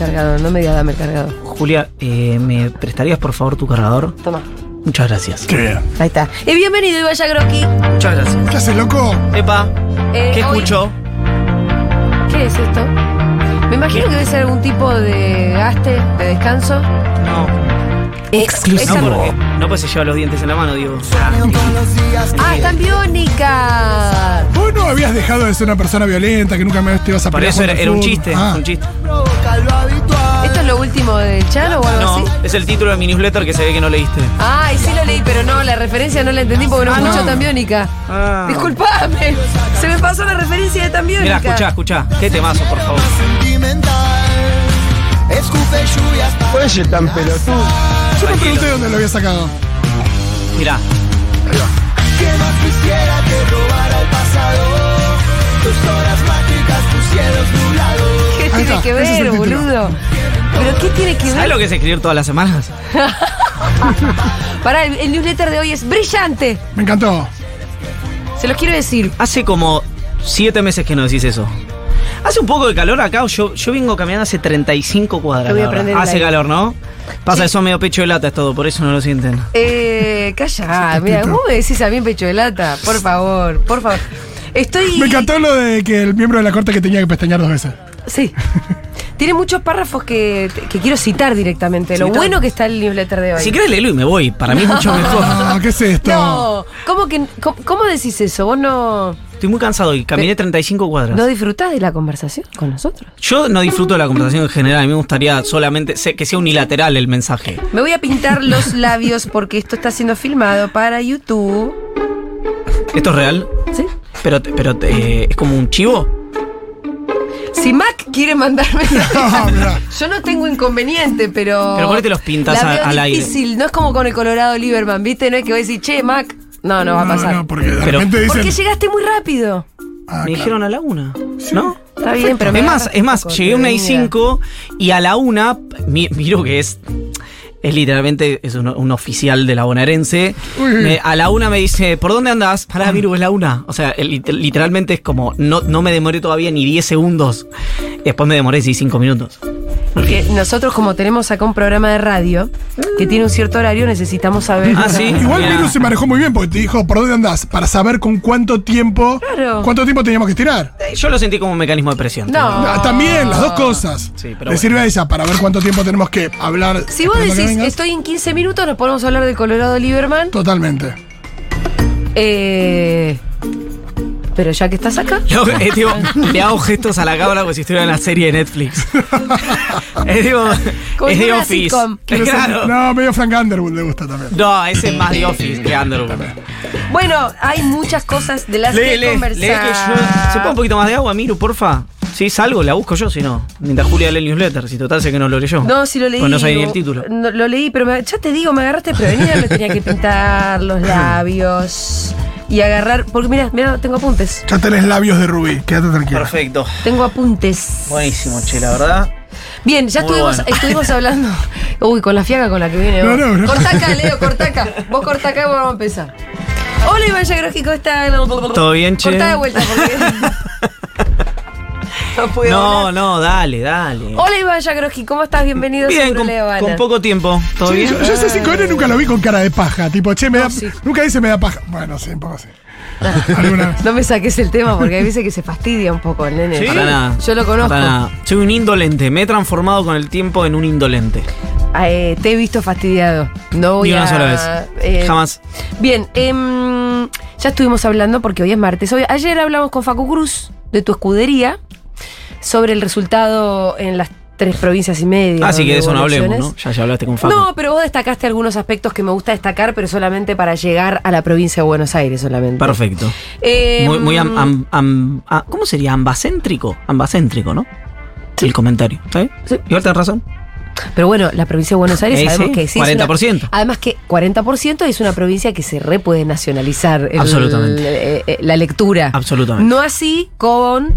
cargador, no me digas dame el cargador. Julia, eh, ¿me prestarías por favor tu cargador? Toma. Muchas gracias. Qué bien. Ahí está. Y bienvenido, Iván Yagroki. Muchas gracias. ¿Qué haces, loco? Epa, Eh, ¿qué hoy- escucho? ¿Qué es esto? Me imagino que debe ser algún tipo de gaste, de descanso. Exclusivo. no, no pues se lleva los dientes en la mano, digo. Ah, está en biónica. Vos no habías dejado de ser una persona violenta, que nunca me te ibas a Por eso era, contra era un chiste, Ah. un chiste. ¿Esto es lo último del Chano o algo No, así? es el título de mi newsletter que se ve que no leíste. Ay, sí lo leí, pero no, la referencia no la entendí porque no Ah, escucho no. tan biónica. Ah. Disculpame, se me pasó la referencia de tan Mira, biónica. escuchá, escuchá. Qué temazo, por favor. Eso tan pelotudo. Yo me pregunté dónde lo había sacado. Mirá. ¿Qué tiene está, que ese es ver, el título. boludo? ¿Pero qué tiene que ¿Sabes ver? lo que es escribir todas las semanas? Pará, el, el newsletter de hoy es brillante. Me encantó. Se los quiero decir. Hace como siete meses que no decís eso. Hace un poco de calor acá, yo, yo vengo caminando hace 35 cuadras. Voy a prender Hace aire. calor, ¿no? Pasa Sí. eso medio pecho de lata es todo, por eso no lo sienten. Eh, calla, mira, ¿cómo me decís a mí pecho de lata? Por favor, por favor. Estoy. Me encantó lo de que el miembro de la corte que tenía que pestañear dos veces. Sí. Tiene muchos párrafos que, que quiero citar directamente. Lo bueno que está el newsletter de hoy. Si querés leerlo y me voy, para mí es mucho mejor. Ah, ¿qué es esto? No, ¿cómo, que, cómo, cómo decís eso? ¿Vos no, Estoy muy cansado y caminé 35 cuadras. no disfrutás de la conversación con nosotros? Yo no disfruto de la conversación en general, a mí me gustaría solamente que sea unilateral el mensaje. Me voy a pintar los labios porque esto está siendo filmado para YouTube. ¿Esto es real? ¿Sí? Pero, pero eh, es como un chivo. Si Mac quiere mandarme. Yo no tengo inconveniente, pero. Pero ¿por qué te los pintas la a- veo al aire? difícil. No es como con el Colorado Lieberman, ¿viste? No es que voy a decir, che, Mac. No, no va a pasar. no, porque de Pero- repente dicen. Porque llegaste muy rápido. Ah, me claro. dijeron a la una, ¿no? Está bien, pero. me es más, es más, poco, llegué a una y prevenida. 5 y a la una, mi- miro que es. Es literalmente, es un, un oficial de la bonaerense. Me- a la una me dice, ¿por dónde andás? Pará, Viru, es la una. O sea, el- literalmente es como, no, no me demoré todavía ni 10 segundos. Después me demoré, sí, 5 minutos. Porque nosotros, como tenemos acá un programa de radio que tiene un cierto horario, necesitamos saber. Ah, sí. Igual. Viru se manejó muy bien porque te dijo por dónde andás para saber con cuánto tiempo Claro. cuánto tiempo teníamos que estirar. Yo lo sentí como un mecanismo de presión. No. Ah, También, las dos cosas. Sí, pero Le bueno. sirve a ella para ver cuánto tiempo tenemos que hablar. Si vos decís, vengas. estoy en 15 minutos, nos podemos hablar de Colorado Lieberman. Totalmente. Eh, pero ya que estás acá. Le hago, eh, tipo, le hago gestos a la cámara como si estuviera en la serie de Netflix. es tipo, Como es fuera Office. Claro. No, medio Frank Underwood le gusta también. No, ese es más de Office que Underwood. Bueno, hay muchas cosas de las Lee, que lee, conversar. lee que yo. ¿Se pone un poquito más de agua, Miru, porfa? Si salgo, la busco yo, si no. Mientras Julia lee el newsletter, si total sé que no lo leyó. No, si lo leí. Pues no sabía ni el título. no, lo leí, pero me- ya te digo, me agarraste prevenida, me tenía que pintar los labios y agarrar. Porque mira, mira, tengo apuntes. Ya tenés labios de rubí, quédate tranquilo. Perfecto. Tengo apuntes. Buenísimo, che, la verdad. Bien, ya Muy estuvimos, bueno. estuvimos hablando. Uy, con la fiaga con la que viene. No, vos. no, no. Corta acá, Leo, corta acá. Vos corta acá y vamos a empezar. Hola, Iván Yagroski, ¿cómo estás? ¿Todo bien, che? Corta de vuelta porque. no puedo. No, hablar. no, dale, dale. Hola, Iván Yagroski, ¿cómo estás? Bienvenido a Bien, con, con poco tiempo. ¿Todo Sí, bien? yo, yo ese 5N nunca lo vi con cara de paja. Tipo, che, me No, da. sí. Nunca dice me da paja. Bueno, sí, un poco así. No me saques el tema porque hay veces que se fastidia un poco el nene. Sí. Para nada. Yo lo conozco. Para nada. Soy un indolente. Me he transformado con el tiempo en un indolente. Ah, eh, te he visto fastidiado. No voy Ni una a- sola vez. eh, Jamás. Bien, em, ya estuvimos hablando porque hoy es martes. Hoy- ayer hablamos con Facu Cruz de tu escudería sobre el resultado en las tres provincias y media. Así que donde de eso no hablemos, ¿no? Ya, ya hablaste con Facu. No, pero vos destacaste algunos aspectos que me gusta destacar, pero solamente para llegar a la provincia de Buenos Aires solamente. Perfecto. Em, Muy, muy am- am- am- ah, ¿Cómo sería? Ambacéntrico. Ambacéntrico, ¿no? El comentario. ¿Está bien? Sí. Igual tenés razón. Pero bueno, la provincia de Buenos Aires Eh, sabemos sí, que sí. es 40%. una- además que 40% es una provincia que se re puede nacionalizar el- Absolutamente. eh, eh, la lectura. Absolutamente. No así con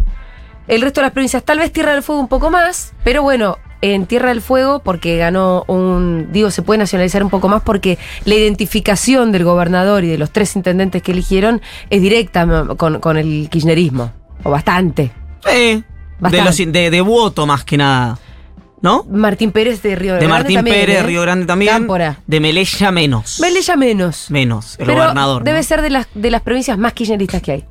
el resto de las provincias. Tal vez Tierra del Fuego un poco más, pero bueno, en Tierra del Fuego, porque ganó un. Digo, se puede nacionalizar un poco más porque la identificación del gobernador y de los tres intendentes que eligieron es directa con, con el kirchnerismo. O bastante. De, Bastante. los, de, de voto más que nada. ¿no? Martín Pérez de Río Grande. De Martín también, Pérez, ¿eh? Río Grande también. Cámpora. De Melella menos. Melella menos. menos, el Pero gobernador. ¿no? debe ser de las, de las provincias más kirchneristas que hay.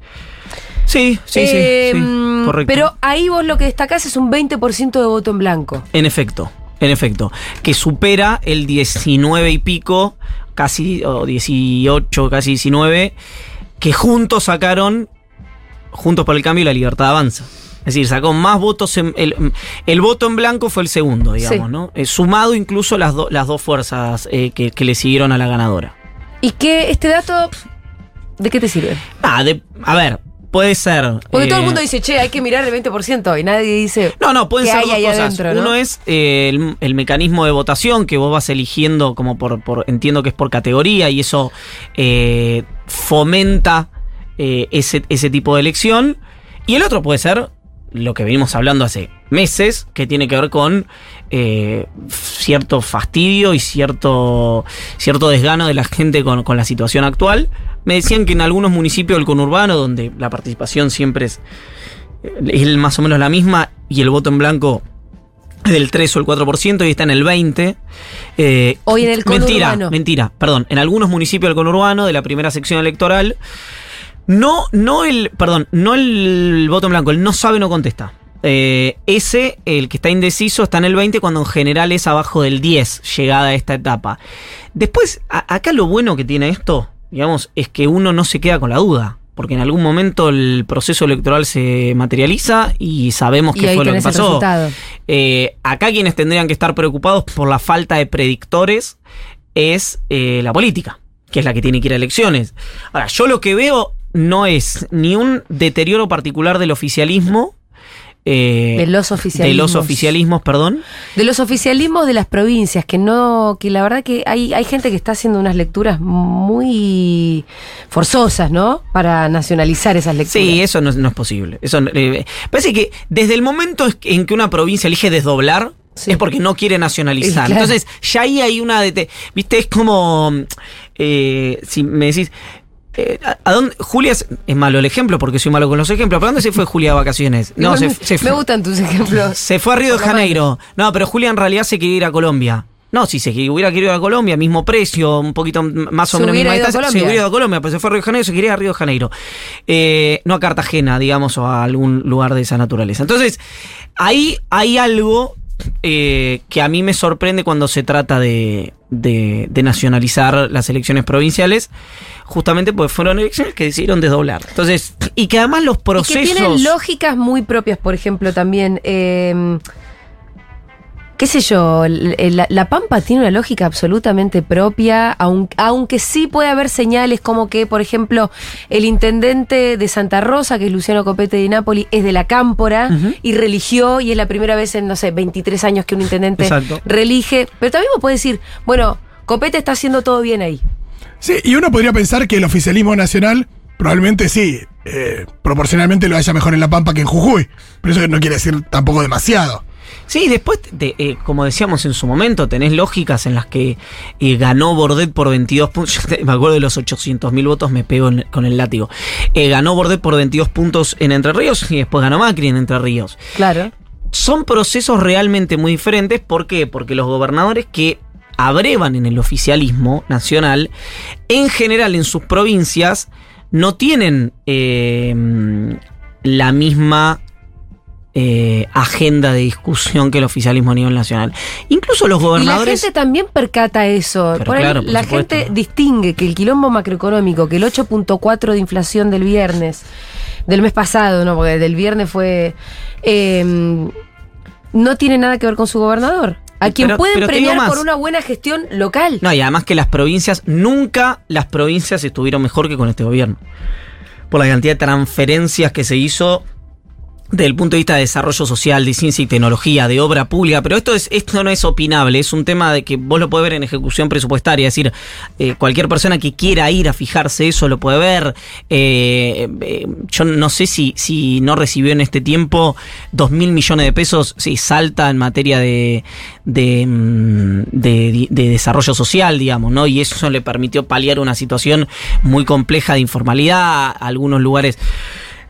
Sí, sí, sí, Eh, sí, mm, correcto. Pero ahí vos lo que destacás es un 20% de voto en blanco. En efecto, en efecto. Que supera el 19 y pico, casi, o 18, casi 19, que juntos sacaron, Juntos por el Cambio y la Libertad Avanza. Es decir, sacó más votos. En, el, el voto en blanco fue el segundo, digamos, Sí. ¿no? Eh, sumado incluso las, do- las dos fuerzas eh, que, que le siguieron a la ganadora. ¿Y que este dato, de qué te sirve? Ah, de- a ver, puede ser. Porque todo el eh, mundo dice, che, hay que mirar el 20% y nadie dice... No, no, pueden ¿Qué ser dos cosas. adentro, no? Uno es eh, el, el mecanismo de votación que vos vas eligiendo como por, por entiendo que es por categoría y eso eh, fomenta ese, ese tipo de elección. Y el otro puede ser lo que venimos hablando hace meses, que tiene que ver con eh, cierto fastidio y cierto, cierto desgano de la gente con, con la situación actual. Me decían que en algunos municipios del conurbano, donde la participación siempre es, es más o menos la misma y el voto en blanco es del 3 o el 4% y está en el 20%. eh, Hoy en el Mentira, conurbano. mentira, perdón. En algunos municipios del conurbano, de la primera sección electoral, no, no el, perdón, no el voto en blanco, el no sabe, no contesta. Eh, ese, el que está indeciso, está en el 20 cuando en general es abajo del 10, llegada a esta etapa. Después, a- acá lo bueno que tiene esto, digamos, es que uno no se queda con la duda. Porque en algún momento el proceso electoral se materializa y sabemos qué fue lo que pasó. Eh, acá quienes tendrían que estar preocupados por la falta de predictores es eh, la política, que es la que tiene que ir a elecciones. Ahora, yo lo que veo no es ni un deterioro particular del oficialismo. Eh, De los de oficialismos. los oficialismos, perdón. De los oficialismos de las provincias, que no, que la verdad que hay, hay gente que está haciendo unas lecturas muy forzosas, ¿no? Para nacionalizar esas lecturas. Sí, eso no, es- no es posible. Eso, eh, parece que desde el momento en que una provincia elige desdoblar, Sí. es porque no quiere nacionalizar. Claro. Entonces, ya ahí hay una... dete- Viste, es como... eh, si me decís... eh, ¿a, a dónde? Julia es, es malo el ejemplo porque soy malo con los ejemplos. ¿Para dónde se fue Julia de vacaciones? No, se, me, se me fue, gustan tus ejemplos. se fue a Río de Janeiro. No, pero Julia en realidad se quería ir a Colombia. No, si se hubiera querido ir a Colombia, mismo precio, un poquito más o menos misma a distancia, se hubiera ido a Colombia, pero se fue a Río de Janeiro, se quería ir a Río de Janeiro. Eh, no a Cartagena, digamos, o a algún lugar de esa naturaleza. Entonces, ahí hay algo eh, que a mí me sorprende cuando se trata de, de- de nacionalizar las elecciones provinciales, justamente porque fueron elecciones que decidieron desdoblar. Entonces, y que además los Y que procesos... tienen lógicas muy propias, por ejemplo, también. eh, qué sé yo, la, la Pampa tiene una lógica absolutamente propia, aun- aunque sí puede haber señales como que, por ejemplo, el intendente de Santa Rosa, que es Luciano Copete de Nápoli, es de la Cámpora y religió, y es la primera vez en, no sé, 23 años que un intendente Exacto. relige. Pero también vos podés decir, bueno, Copete está haciendo todo bien ahí. Sí, y uno podría pensar que el oficialismo nacional probablemente sí, eh, proporcionalmente lo haya mejor en La Pampa que en Jujuy. Pero eso no quiere decir tampoco demasiado. Sí, después, de- eh, como decíamos en su momento, tenés lógicas en las que eh, ganó Bordet por 22 puntos. Yo te- Me acuerdo de los 800 mil votos, me pego en- con el látigo. Eh, ganó Bordet por 22 puntos en Entre Ríos y después ganó Macri en Entre Ríos. Claro. Son procesos realmente muy diferentes. ¿Por qué? Porque los gobernadores que abrevan en el oficialismo nacional, en general en sus provincias, no tienen la misma eh, agenda de discusión que el oficialismo a nivel nacional. Incluso los Y la gobernadores... gente también percata eso. Por ahí claro, por la supuesto. gente distingue que el quilombo macroeconómico, que el 8.4 de inflación del viernes, del mes pasado, no, porque del viernes fue. eh, no tiene nada que ver con su gobernador. A quien Pero- pueden pero premiar por una buena gestión local. No, y además que las provincias, nunca las provincias estuvieron mejor que con este gobierno. Por la cantidad de transferencias que se hizo desde el punto de vista de desarrollo social, de ciencia y tecnología, de obra pública, pero esto es esto no es opinable, es un tema de que vos lo podés ver en ejecución presupuestaria, es decir, eh, cualquier persona que quiera ir a fijarse eso lo puede ver. Eh, eh, yo no sé si, si no recibió en este tiempo dos mil millones de pesos, si salta en materia de, de, mm, de- de desarrollo social, digamos, ¿no? Y eso le permitió paliar una situación muy compleja de informalidad, algunos lugares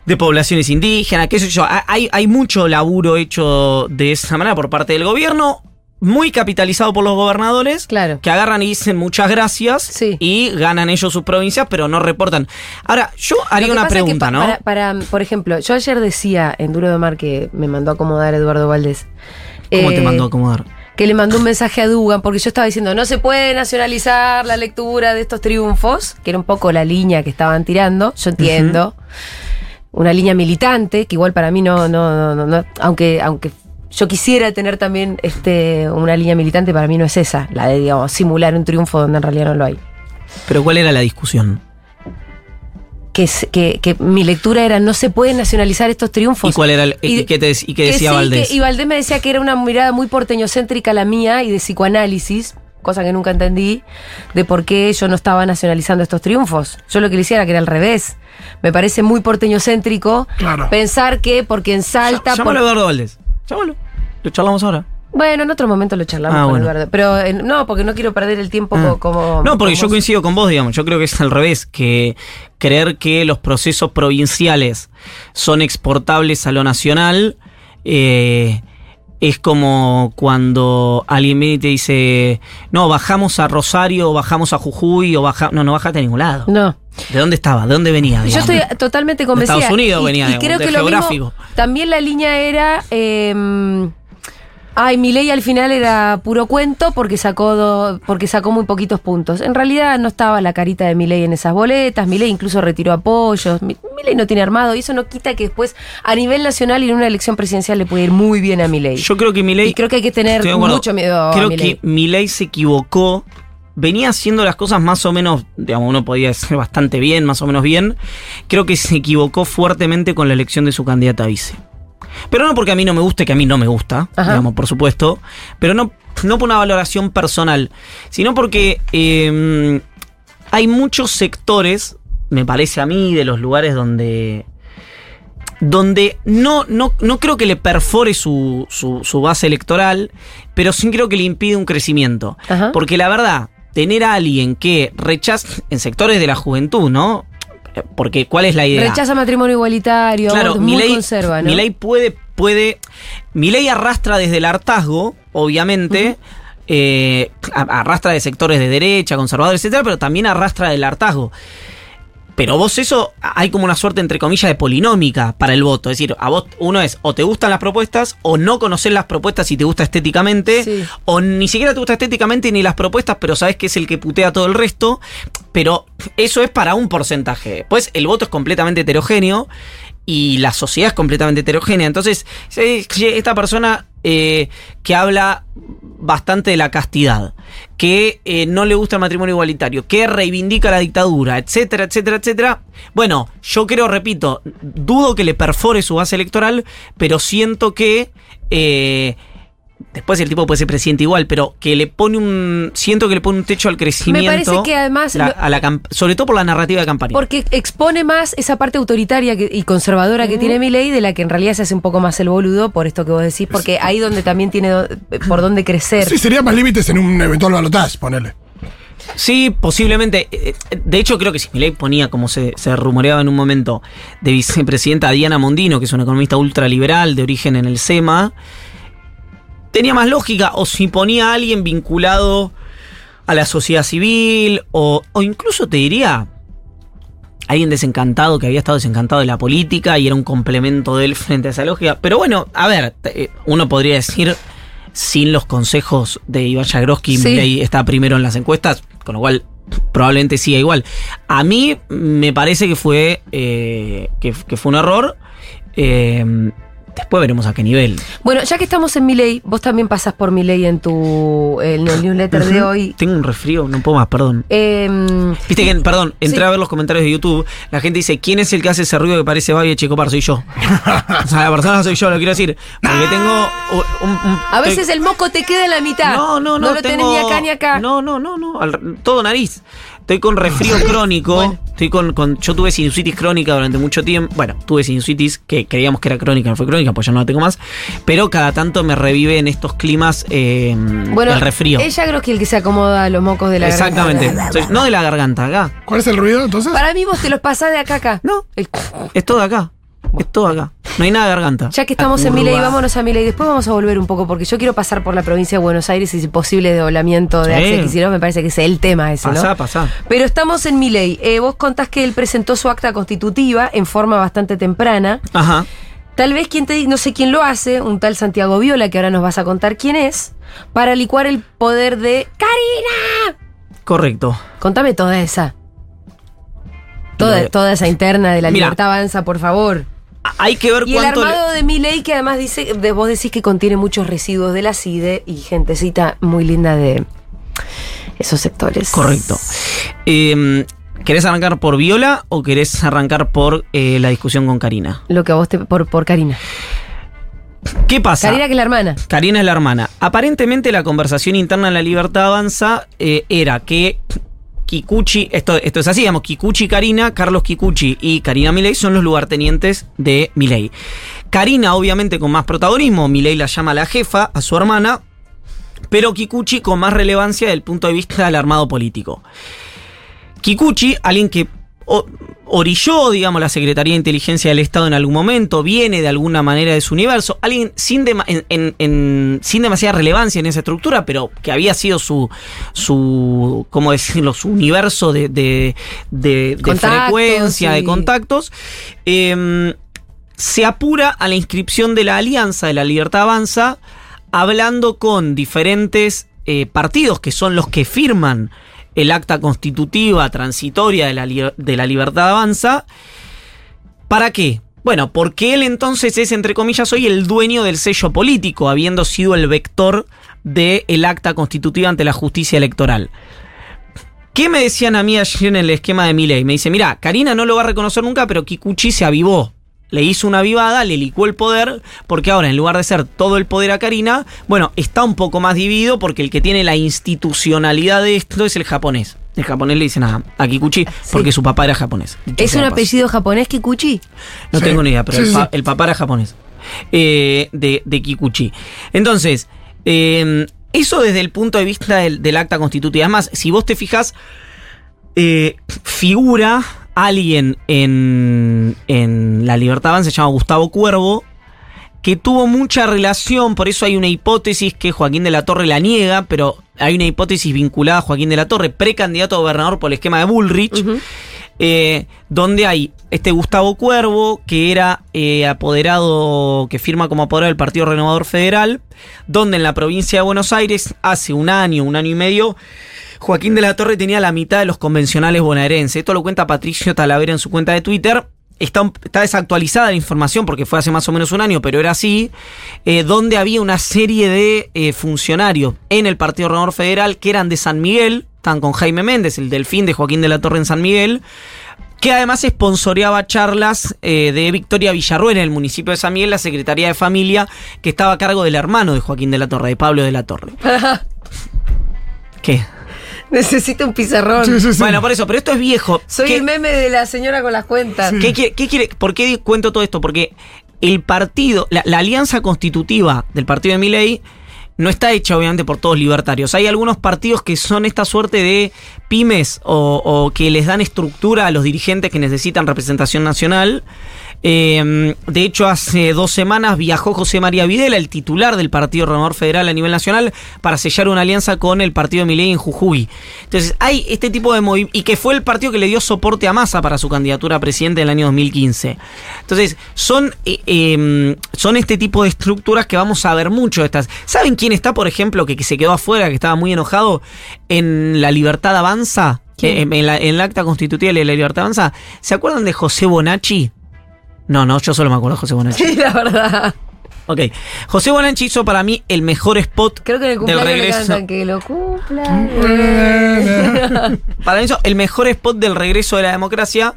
de poblaciones indígenas, qué sé yo. Ha- Hay, hay mucho laburo hecho de esa manera por parte del gobierno, muy capitalizado por los gobernadores, Claro. que agarran y dicen muchas gracias Sí. y ganan ellos sus provincias, pero no reportan. Ahora, yo haría una pasa es que pregunta, ¿no? Para, para, por ejemplo, yo ayer decía en Duro de Mar que me mandó a acomodar Eduardo Valdés. ¿Cómo eh, te mandó a acomodar? Que le mandó un mensaje a Dugan, porque yo estaba diciendo, no se puede nacionalizar la lectura de estos triunfos, que era un poco la línea que estaban tirando, yo entiendo. Una línea militante, que igual para mí no, no, no, no, no, aunque, aunque yo quisiera tener también este, una línea militante, para mí no es esa, la de, digamos, simular un triunfo donde en realidad no lo hay. Pero ¿cuál era la discusión? Que, que, que mi lectura era, no se pueden nacionalizar estos triunfos. ¿Y cuál era el- Y- qué te y qué decía sí, Valdés? y Valdés me decía que era una mirada muy porteñocéntrica la mía y de psicoanálisis, cosa que nunca entendí, de por qué yo no estaba nacionalizando estos triunfos. Yo lo que le hiciera que era al revés. Me parece muy porteñocéntrico Claro. pensar que porque en Salta... Llámalo a por- Eduardo Valdés. Llámalo. Lo charlamos ahora. Bueno, en otro momento lo charlamos Ah, con bueno. Eduardo. Pero eh, no, porque no quiero perder el tiempo Ah. co- como... No, porque como yo coincido con vos, digamos. Yo creo que es al revés, que creer que los procesos provinciales son exportables a lo nacional eh, es como cuando alguien viene y te dice, no, bajamos a Rosario, o bajamos a Jujuy, o baja... No, no bajaste a ningún lado. No. ¿De dónde estaba? ¿De dónde venía? Yo estoy totalmente convencida. Estados Unidos y, venía, y digamos, creo de que lo geográfico. mismo. También la línea era. eh, ay, mi ley al final era puro cuento porque sacó do- porque sacó muy poquitos puntos. En realidad no estaba la carita de Milei en esas boletas. Milei incluso retiró apoyos. Mi- Milei no tiene armado y eso no quita que después a nivel nacional y en una elección presidencial le puede ir muy bien a Milei. Yo creo que Milei... y creo que hay que tener mucho miedo Creo a que Milei se equivocó. Venía haciendo las cosas más o menos, digamos, uno podía decir bastante bien, más o menos bien. Creo que se equivocó fuertemente con la elección de su candidata a vice. Pero no porque a mí no me guste, que a mí no me gusta, Ajá. digamos, por supuesto. Pero no, no por una valoración personal, sino porque eh, hay muchos sectores, me parece a mí, de los lugares donde donde no, no, no creo que le perfore su, su, su base electoral, pero sí creo que le impide un crecimiento. Ajá. Porque la verdad, tener a alguien que rechaza en sectores de la juventud, ¿no? Porque ¿cuál es la idea? Rechaza matrimonio igualitario, Claro, Milei, conserva, ¿no? Milei puede, puede. Milei arrastra desde el hartazgo, obviamente. eh, arrastra de sectores de derecha, conservadores, etcétera, pero también arrastra del hartazgo. Pero vos eso, hay como una suerte, entre comillas, de polinómica para el voto. Es decir, a vos uno es o te gustan las propuestas, o no conocer las propuestas si te gusta estéticamente, Sí. o ni siquiera te gusta estéticamente ni las propuestas, pero sabes que es el que putea todo el resto. Pero eso es para un porcentaje. Pues el voto es completamente heterogéneo y la sociedad es completamente heterogénea. Entonces, esta persona eh, que habla bastante de la castidad, que eh, no le gusta el matrimonio igualitario, que reivindica la dictadura, etcétera, etcétera, etcétera. Bueno, yo creo, repito, dudo que le perfore su base electoral, pero siento que... eh, Después el tipo puede ser presidente igual, pero que le pone un. Siento que le pone un techo al crecimiento. parece que además la- lo- a la camp- sobre todo por la narrativa de campaña. Porque expone más esa parte autoritaria que- y conservadora que tiene Milei de la que en realidad se hace un poco más el boludo por esto que vos decís, porque ahí donde también tiene do- por dónde crecer. Sí, sería más límites en un eventual balotaje, ponele. Sí, posiblemente. Eh, eh, De hecho, creo que si Milei ponía, como se, se rumoreaba en un momento, de vicepresidenta a Diana Mondino, que es una economista ultraliberal de origen en el SEMA, tenía más lógica. O si ponía a alguien vinculado a la sociedad civil, o, o incluso te diría. Alguien desencantado, que había estado desencantado de la política y era un complemento de él frente a esa lógica. Pero bueno, a ver, uno podría decir, sin los consejos de Iván Jagroski, Sí. Está primero en las encuestas, con lo cual probablemente siga igual. A mí me parece que fue, eh, que, que fue un error. Eh, después veremos a qué nivel. Bueno, ya que estamos en Milei, vos también pasás por Milei en tu en el newsletter de hoy. Tengo un resfrío, no puedo más, perdón. Em, Viste que, perdón, entré Sí. a ver los comentarios de YouTube. La gente dice: ¿Quién es el que hace ese ruido que parece Babi Checopar? Soy yo. o sea, la persona soy yo, lo quiero decir. Porque tengo un. un- a veces el moco te queda en la mitad. No, no, no. No lo tenés tengo- ni acá ni acá. No, no, no, no. al- todo nariz. Estoy con resfrío crónico. Bueno. Estoy con, con- Yo tuve sinusitis crónica durante mucho tiempo. Bueno, tuve sinusitis que creíamos que era crónica, no fue crónica, pues ya no la tengo más. Pero cada tanto me revive en estos climas eh, Bueno, el resfrío. ella creo que el que se acomoda a los mocos de la Exactamente. garganta. Soy- no de la garganta, acá. ¿Cuál es el ruido entonces? Para mí vos te los pasás de acá a acá. No. El- Es todo acá. Es todo acá. No hay nada de garganta. Ya que estamos en Curva. vámonos a Milei. Después vamos a volver un poco, porque yo quiero pasar por la provincia de Buenos Aires y si posible de doblamiento de Sí. Axel Kicillof, me parece que es el tema ese, ¿no? Pasá, pasá. Pero estamos en Milei. Eh, vos contás que él presentó su acta constitutiva en forma bastante temprana. Ajá. Tal vez quien te no sé quién lo hace, un tal Santiago Viola, que ahora nos vas a contar quién es, para licuar el poder de ¡Karina! Correcto. Contame toda esa. Toda, toda esa interna de la Mira. libertad avanza, por favor. Hay que ver Y el cuánto. le- armado de mi ley que además dice, de, vos decís que contiene muchos residuos de la CIDE y gentecita muy linda de esos sectores. Correcto. Eh, ¿Querés arrancar por Viola o querés arrancar por eh, la discusión con Karina? Lo que a vos te. por, por Karina. ¿Qué pasa? Karina, que es la hermana. Karina es la hermana. Aparentemente la conversación interna en la Libertad Avanza eh, era que Kikuchi, esto, esto es así, digamos, Kikuchi Karina, Carlos Kikuchi y Karina Milei son los lugartenientes de Milei. Karina, obviamente, con más protagonismo, Milei la llama la jefa, a su hermana, pero Kikuchi con más relevancia desde el punto de vista del armado político. Kikuchi, alguien que orilló, digamos, la Secretaría de Inteligencia del Estado en algún momento, viene de alguna manera de su universo, alguien sin, dema- en- en- en- sin demasiada relevancia en esa estructura, pero que había sido su, su ¿cómo decirlo?, su universo de, de, de- frecuencia, de contactos. eh, se apura a la inscripción de la Alianza de la Libertad Avanza, hablando con diferentes eh, partidos que son los que firman el acta constitutiva transitoria de la, de la Libertad Avanza. ¿Para qué? Bueno, porque él entonces es, entre comillas, hoy el dueño del sello político, habiendo sido el vector del acta constitutiva ante la justicia electoral. ¿Qué me decían a mí ayer en el esquema de mi ley? Me dice, mira, Karina no lo va a reconocer nunca, pero Kikuchi se avivó. Le hizo una avivada, le licuó el poder, porque ahora en lugar de ser todo el poder a Karina, bueno, está un poco más dividido porque el que tiene la institucionalidad de esto es el japonés. El japonés le dicen a, a Kikuchi porque su papá era japonés. Dicho ¿Es un apellido japonés, Kikuchi? No Sí. tengo ni idea, pero Sí, el, sí, pa- sí. el papá era japonés. Eh, de, de Kikuchi. Entonces, eh, eso desde el punto de vista del, del acta constitutiva. Además, si vos te fijas, eh, figura alguien en, en La Libertad Avanza, se llama Gustavo Cuervo, que tuvo mucha relación, por eso hay una hipótesis que Joaquín de la Torre la niega, pero hay una hipótesis vinculada a Joaquín de la Torre, precandidato a gobernador por el esquema de Bullrich, eh, donde hay este Gustavo Cuervo, que era eh, apoderado, que firma como apoderado del Partido Renovador Federal, donde en la provincia de Buenos Aires, hace un año, un año y medio, Joaquín de la Torre tenía la mitad de los convencionales bonaerenses. Esto lo cuenta Patricio Talavera en su cuenta de Twitter. Está, desactualizada la información porque fue hace más o menos un año, pero era así, eh, donde había una serie de eh, funcionarios en el Partido Renovador Federal que eran de San Miguel, estaban con Jaime Méndez, el delfín de Joaquín de la Torre en San Miguel, que además esponsoreaba charlas eh, de Victoria Villarruel en el municipio de San Miguel, la Secretaría de Familia, que estaba a cargo del hermano de Joaquín de la Torre, de Pablo de la Torre. ¿Qué? Necesito un pizarrón. Sí, sí, sí. Bueno, por eso, pero esto es viejo. Soy ¿Qué- el meme de la señora con las cuentas. ¿Qué quiere, qué quiere- ¿Por qué cuento todo esto? Porque el partido, la, la alianza constitutiva del partido de Milei no está hecha obviamente por todos libertarios. Hay algunos partidos que son esta suerte de pymes o, o que les dan estructura a los dirigentes que necesitan representación nacional. Eh, de hecho, hace dos semanas viajó José María Videla, el titular del Partido Renovador Federal a nivel nacional, para sellar una alianza con el partido de Milei en Jujuy. Entonces, hay este tipo de movimientos, y que fue el partido que le dio soporte a Massa para su candidatura a presidente en el año 2015. Entonces, son, eh, eh, son este tipo de estructuras que vamos a ver mucho de estas. ¿Saben quién está, por ejemplo, que, que se quedó afuera, que estaba muy enojado en La Libertad Avanza? ¿Quién? Eh, en, la- en el acta constitutiva de la Libertad Avanza. ¿Se acuerdan de José Bonacci? No, no, yo solo me acuerdo de José Bonacci. Sí, la verdad. Ok. José Bonacci hizo para mí el mejor spot Creo que en el del cumpleaños le regreso. cantan que lo cumpla. Para mí hizo el mejor spot del regreso de la democracia.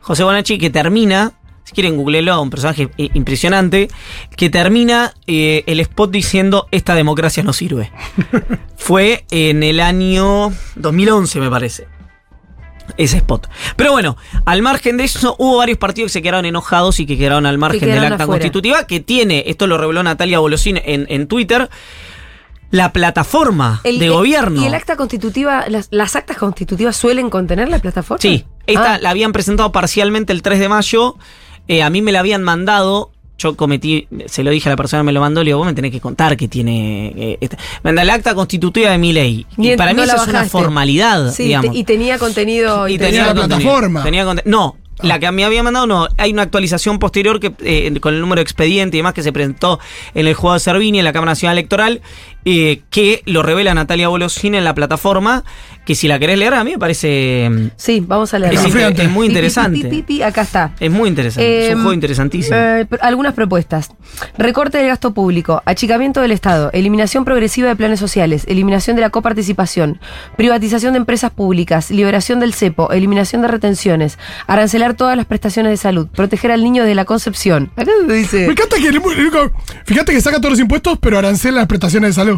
José Bonacci que termina, si quieren googlelo, un personaje impresionante, que termina eh, el spot diciendo esta democracia no sirve. Fue en el año 2011 me parece. Ese spot. Pero bueno, al margen de eso, hubo varios partidos que se quedaron enojados y que quedaron al margen del quedaron acta afuera. constitutiva, que tiene, esto lo reveló Natalia Bolosín en, en Twitter, la plataforma El- de el- gobierno. ¿Y el acta constitutiva, las, las actas constitutivas suelen contener la plataforma? Sí, esta Ah. la habían presentado parcialmente el 3 de mayo. eh, a mí me la habían mandado. Yo cometí, se lo dije a la persona que me lo mandó, le digo, vos me tenés que contar que tiene. eh, esta- me manda el acta constitutiva de mi ley. Y, para mí no eso la es una formalidad, Sí, digamos. te- y tenía contenido. Y tenía tenía la contenido. plataforma. Tenía no, la que mí había mandado no. Hay una actualización posterior que eh, con el número de expediente y demás que se presentó en el juego de Servini en la Cámara Nacional Electoral eh, que lo revela Natalia Bolosín en la plataforma. Que si la querés leer, a mí me parece. mm, Sí, vamos a leer. Es, Escalofriante. inter- es muy Pi, pi, interesante. pi, pi, pi, acá está. Es muy interesante. es Eh, un juego interesantísimo. Eh, algunas propuestas. Recorte del gasto público, achicamiento del Estado, eliminación progresiva de planes sociales, eliminación de la coparticipación, privatización de empresas públicas, liberación del cepo, eliminación de retenciones, arancelar todas las prestaciones de salud, proteger al niño desde la concepción. Acá se dice. Me encanta que Fíjate que saca todos los impuestos, pero arancela las prestaciones de salud.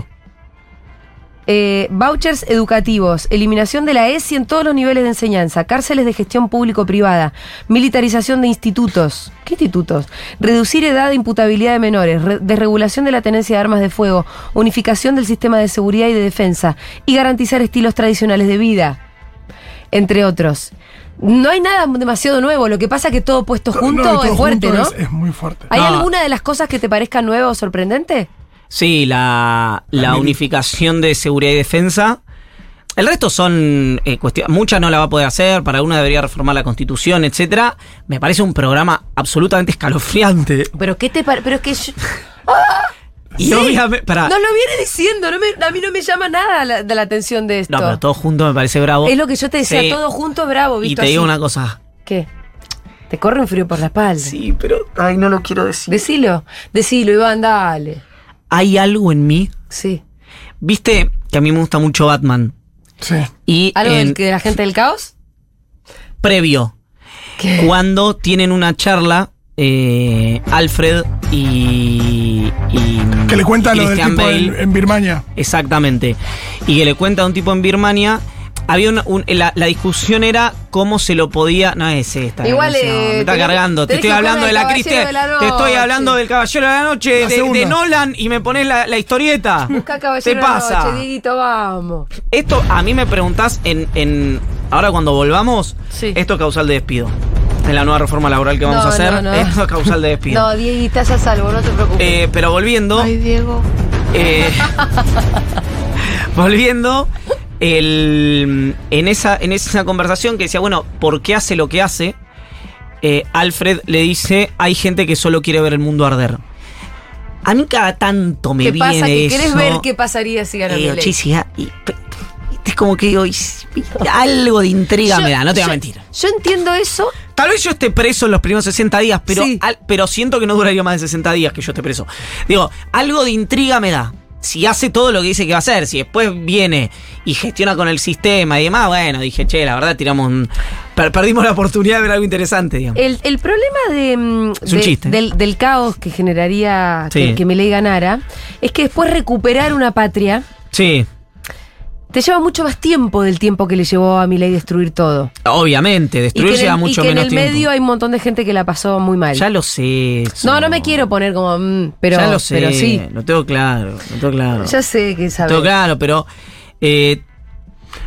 Eh, vouchers educativos, eliminación de la ESI en todos los niveles de enseñanza, cárceles de gestión público-privada, militarización de institutos. ¿Qué institutos? Reducir edad de imputabilidad de menores, re- desregulación de la tenencia de armas de fuego, unificación del sistema de seguridad y de defensa y garantizar estilos tradicionales de vida, entre otros. No hay nada demasiado nuevo, lo que pasa que todo puesto junto No, y todo es fuerte, junto ¿no? Es, es muy fuerte. ¿Hay No. alguna de las cosas que te parezca nueva o sorprendente? Sí, la, la unificación de seguridad y defensa. El resto son eh, cuestiones. Muchas no la va a poder hacer. Para una debería reformar la constitución, etcétera. Me parece un programa absolutamente escalofriante. Pero qué te parece, pero es que yo- Y Sí. obviamente. Para, Nos lo viene diciendo, no me- a mí no me llama nada la, de la atención de esto. no, pero todo junto me parece bravo. es lo que yo te decía, Sí. todo junto, bravo, Y visto te digo así. una cosa. ¿Qué? Te corre un frío por la espalda. Sí, pero. Ay, no lo quiero decir. Decilo, decilo, Iván, dale. Hay algo en mí. Sí. Viste que a mí me gusta mucho Batman. Sí. Y ¿Algo en del que de la gente del caos? previo, ¿Qué? cuando tienen una charla, eh, Alfred y, y Que le cuenta lo del tipo Bale, en, en Birmania. exactamente, y que le cuenta a un tipo en Birmania. Había una- un- la, la discusión era cómo se lo podía. No es esta. Igual, canción, eh, me está tenés- cargando. Te estoy hablando de la la Te estoy hablando del Caballero de la Noche, de, Nolan, y me pones la, la historieta. Busca ¿Qué caballero de la pasa? noche, Dieguito, vamos. Esto a mí me preguntás en, en ahora cuando volvamos, Sí. esto es causal de despido. En la nueva reforma laboral que vamos No, a hacer, no, no. esto es causal de despido. No, Diego, estás a salvo, no te preocupes. Eh, pero volviendo, Ay, Diego. eh, volviendo, el, en, esa, en esa conversación que decía, bueno, ¿por qué hace lo que hace? Eh, Alfred le dice, hay gente que solo quiere ver el mundo arder. A mí cada tanto me ¿Qué viene pasa? Que eso. querés ver qué pasaría si gana Eh, ah, y- es como que digo, y- y- algo de intriga Yo- me da, no te voy a mentir. Yo entiendo eso. Tal vez yo esté preso en los primeros 60 días, pero, Sí. al- pero siento que no duraría más de 60 días que yo esté preso. Digo, algo de intriga me da. Si hace todo lo que dice que va a hacer, si después viene y gestiona con el sistema y demás, bueno, dije, che, la verdad tiramos un- per- perdimos la oportunidad de ver algo interesante, digamos. El, el problema de, mm, Es un de- chiste. Del, del caos que generaría Sí. que, que Milei ganara es que después recuperar una patria Sí, te lleva mucho más tiempo del tiempo que le llevó a Milei destruir todo. obviamente, destruir en lleva el, y mucho que en menos el tiempo. medio hay un montón de gente que la pasó muy mal. Ya lo sé. eso. no, no me quiero poner como, mm, pero, ya lo sé, pero sí. lo tengo claro, lo tengo claro. Ya sé que Lo sabes. tengo claro, pero eh,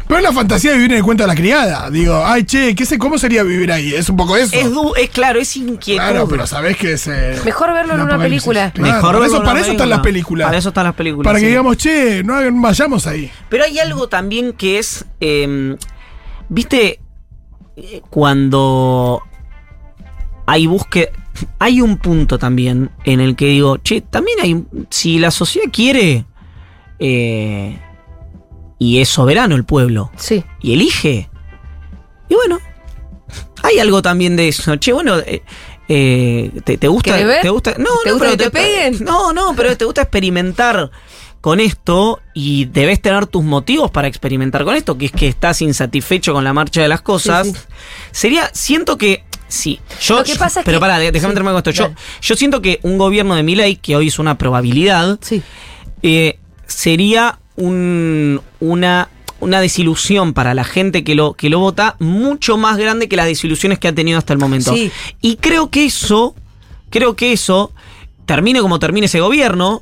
Pero es la fantasía de vivir en el cuento de la criada. Digo, ay, che, ¿qué sé, ¿cómo sería vivir ahí? Es un poco eso. es, du- es claro, es inquietud. Claro, pero sabés que es. eh, Mejor verlo en un una película. Claro, Mejor para verlo eso, en para una eso están las películas. Para eso están las películas. Para que digamos, che, no vayamos ahí. Pero hay algo también que es. eh, ¿Viste? Eh, Cuando hay búsqueda. Hay un punto también en el que digo, che, también hay. Si la sociedad quiere. eh, y es soberano el pueblo. Sí. y elige. Y bueno, hay algo también de eso. Che, bueno, eh, eh, ¿te, te gusta? ¿Te gusta? No, ¿Te no, gusta pero que te peguen? No, no, pero te gusta experimentar con esto y debes tener tus motivos para experimentar con esto, que es que estás insatisfecho con la marcha de las cosas. Sí, sí. Sería, siento que sí, yo Lo que pasa es pero que- pará, déjame sí, terminar con esto. Yo, yo siento que un gobierno de Milei que hoy es una probabilidad, Sí. eh, sería un- una, una desilusión para la gente que lo, que lo vota mucho más grande que las desilusiones que ha tenido hasta el momento. Sí. Y creo que eso, creo que eso, termine como termine ese gobierno,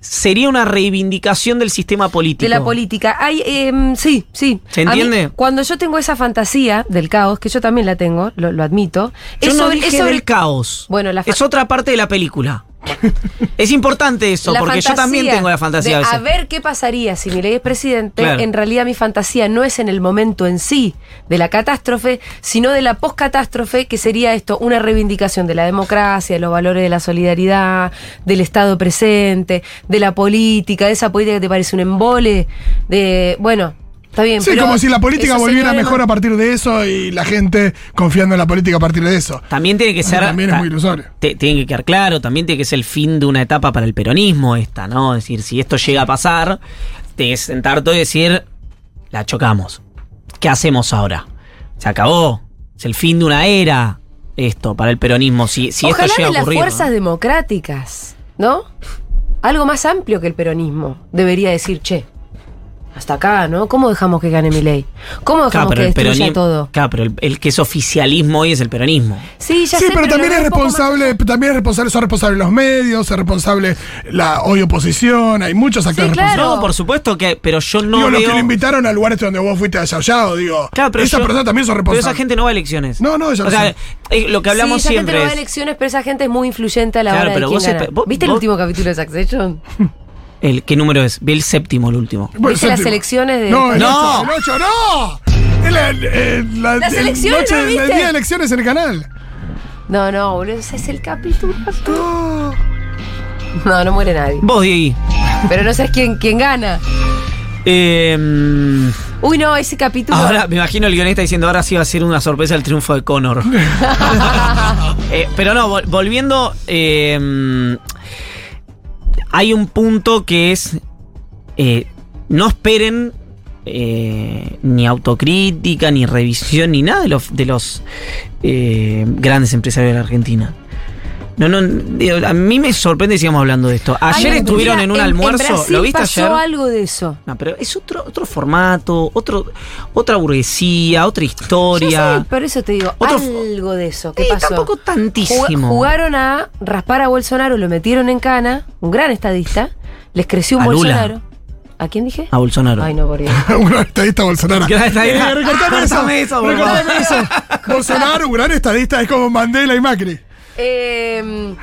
sería una reivindicación del sistema político. De la política. Hay, em, sí, sí. ¿Se mí, entiende? cuando yo tengo esa fantasía del caos, que yo también la tengo, lo, lo admito, Yo es no sobre, dije es sobre del caos. Bueno, la es otra parte de la película. es importante eso, la porque yo también tengo la fantasía de a veces. a ver qué pasaría si Milei es presidente. Claro. En realidad mi fantasía no es en el momento en sí de la catástrofe, sino de la poscatástrofe, que sería esto, una reivindicación de la democracia, de los valores de la solidaridad, del Estado presente, de la política, de esa política que te parece un embole, de, bueno, está bien. Sí, pero como si la política volviera mejor a partir de eso y la gente confiando en la política a partir de eso. También tiene que ser. También es muy ilusorio. te- tiene que quedar claro, también tiene que ser el fin de una etapa para el peronismo esta, ¿no? Es decir, si esto llega a pasar, tienes que sentarte y decir, la chocamos. ¿Qué hacemos ahora? Se acabó. Es el fin de una era esto para el peronismo. Si, si Ojalá esto llega de a las ocurrir. fuerzas ¿no? democráticas, ¿no? Algo más amplio que el peronismo debería decir, che, hasta acá, ¿no? ¿Cómo dejamos que gane mi ley? ¿Cómo dejamos Claro, pero que destruya todo? Claro, pero el, el que es oficialismo hoy es el peronismo. Sí, ya Sí, sé, pero también lo es más- responsable, también es responsable, son responsables los medios, es responsable la hoy oposición, hay muchos actores claro. responsables. No, por supuesto que. Pero yo no digo, los veo. que lo invitaron al lugar este donde vos fuiste allá, digo, Claro, pero esas yo- personas también son Pero responsables. esa gente no va a elecciones. No, no, ya O sea, eh, lo que hablamos sí, esa siempre gente no va a es. elecciones, pero esa gente es muy influyente a la Claro, hora de pero quién vos gana. espe- vos- ¿Viste el último capítulo de Succession? El, ¿Qué número es? Vi el séptimo, el último. Bueno, ¿Viste las séptimo. elecciones de- No, el No. 8, el 8, no. Es la- el- la- Las el elecciones, noche- ¿no el día de elecciones en el canal. No, no, boludo, ese es el capítulo. No. No, no muere nadie. Vos, Diegui. Pero no sabes quién, quién gana. Eh, mm, Uy, no, ese capítulo. ahora me imagino el guionista diciendo ahora sí va a ser una sorpresa el triunfo de Connor. Eh, pero no, vol- volviendo. eh, mm, hay un punto que es. eh, no esperen eh, ni autocrítica, ni revisión, ni nada de los, de los eh, grandes empresarios de la Argentina. No, no, digo, a mí me sorprende que sigamos hablando de esto. Ayer Ay, estuvieron mira, en un en almuerzo, Brasil ¿lo viste pasó ayer? algo de eso. No, pero es otro, otro formato, otro, otra burguesía, otra historia. sé, por eso te digo, Otro- algo de eso. ¿Qué Eh, pasó? tampoco tantísimo. Jug- Jugaron a raspar a Bolsonaro, lo metieron en cana, un gran estadista, les creció un A Lula. Bolsonaro. ¿A quién dije? A Bolsonaro. Ay, no, por Dios. un gran estadista Bolsonaro. Gran estadista. Eh, recortame eso. Eso. Bolsonaro, un gran estadista, es como Mandela y Macri. Eh,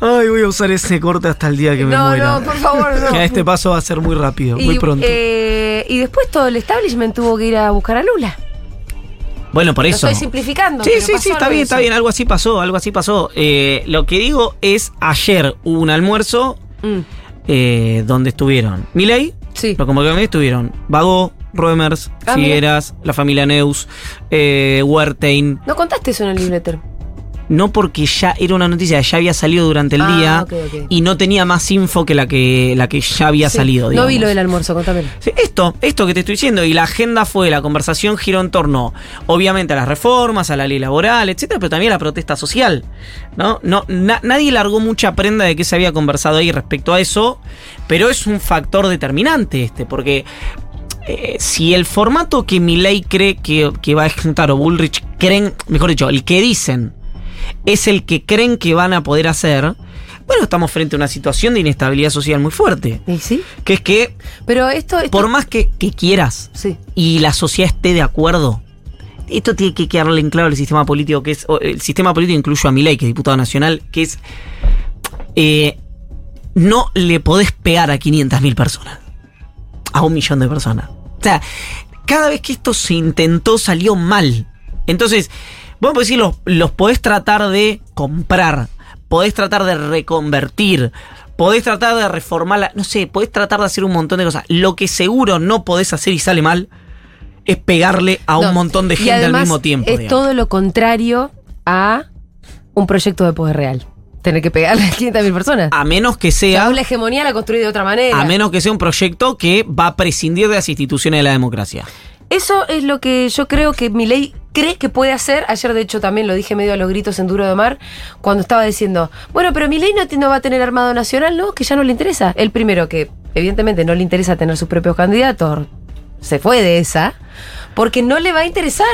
Ay, voy a usar ese corte hasta el día que me no, muera. no, por favor, no. Que a este paso va a ser muy rápido, muy pronto. eh, y después todo el establishment tuvo que ir a buscar a Lula. bueno, por Lo eso. estoy simplificando. Sí, sí, sí, está bien, está bien. Algo así pasó, algo así pasó. Eh, lo que digo es, ayer hubo un almuerzo Mm, eh, donde estuvieron Milei, sí. lo convocaron estuvieron Vago, Roemers, Ah, Figueras, la familia Neus, eh, Wertheim. No contaste eso en el newsletter. No porque ya era una noticia que ya había salido durante el Ah, día y no tenía más info que la que, la que ya había Sí. salido. No vi lo del almuerzo, contámelo. Esto, esto que te estoy diciendo, y la agenda fue, la conversación giró en torno, obviamente, a las reformas, a la ley laboral, etcétera, pero también a la protesta social. ¿no? No, na- nadie largó mucha prenda de qué se había conversado ahí respecto a eso, pero es un factor determinante este, porque eh, si el formato que Milei cree que, que va a ejecutar o Bullrich creen, mejor dicho, el que dicen es el que creen que van a poder hacer, bueno, estamos frente a una situación de inestabilidad social muy fuerte. ¿Y sí? Que es que Pero esto. esto- por más que, que quieras Sí. y la sociedad esté de acuerdo, esto tiene que quedarle en claro el sistema político, que es. El sistema político incluyo a Milei, que es diputado nacional, que es. eh, no le podés pegar a 500.000 personas. A un millón de personas. O sea, cada vez que esto se intentó salió mal. Entonces, vos podés decir, los, los podés tratar de comprar, podés tratar de reconvertir, podés tratar de reformar, la- no sé, podés tratar de hacer un montón de cosas. Lo que seguro no podés hacer y sale mal es pegarle a un montón de gente al mismo tiempo. Es digamos. todo lo contrario a un proyecto de poder real. Tener que pegarle a 500.000 personas. A menos que O sea, sea. la hegemonía la construís de otra manera. A menos que sea un proyecto que va a prescindir de las instituciones de la democracia. Eso es lo que yo creo que mi ley cree que puede hacer. Ayer, de hecho, también lo dije medio a los gritos en Duro de Mar, cuando estaba diciendo, bueno, pero mi ley no, no va a tener armado nacional, ¿no? Que ya no le interesa. El primero que, evidentemente, no le interesa tener sus propios candidatos, se fue de esa, porque no le va a interesar.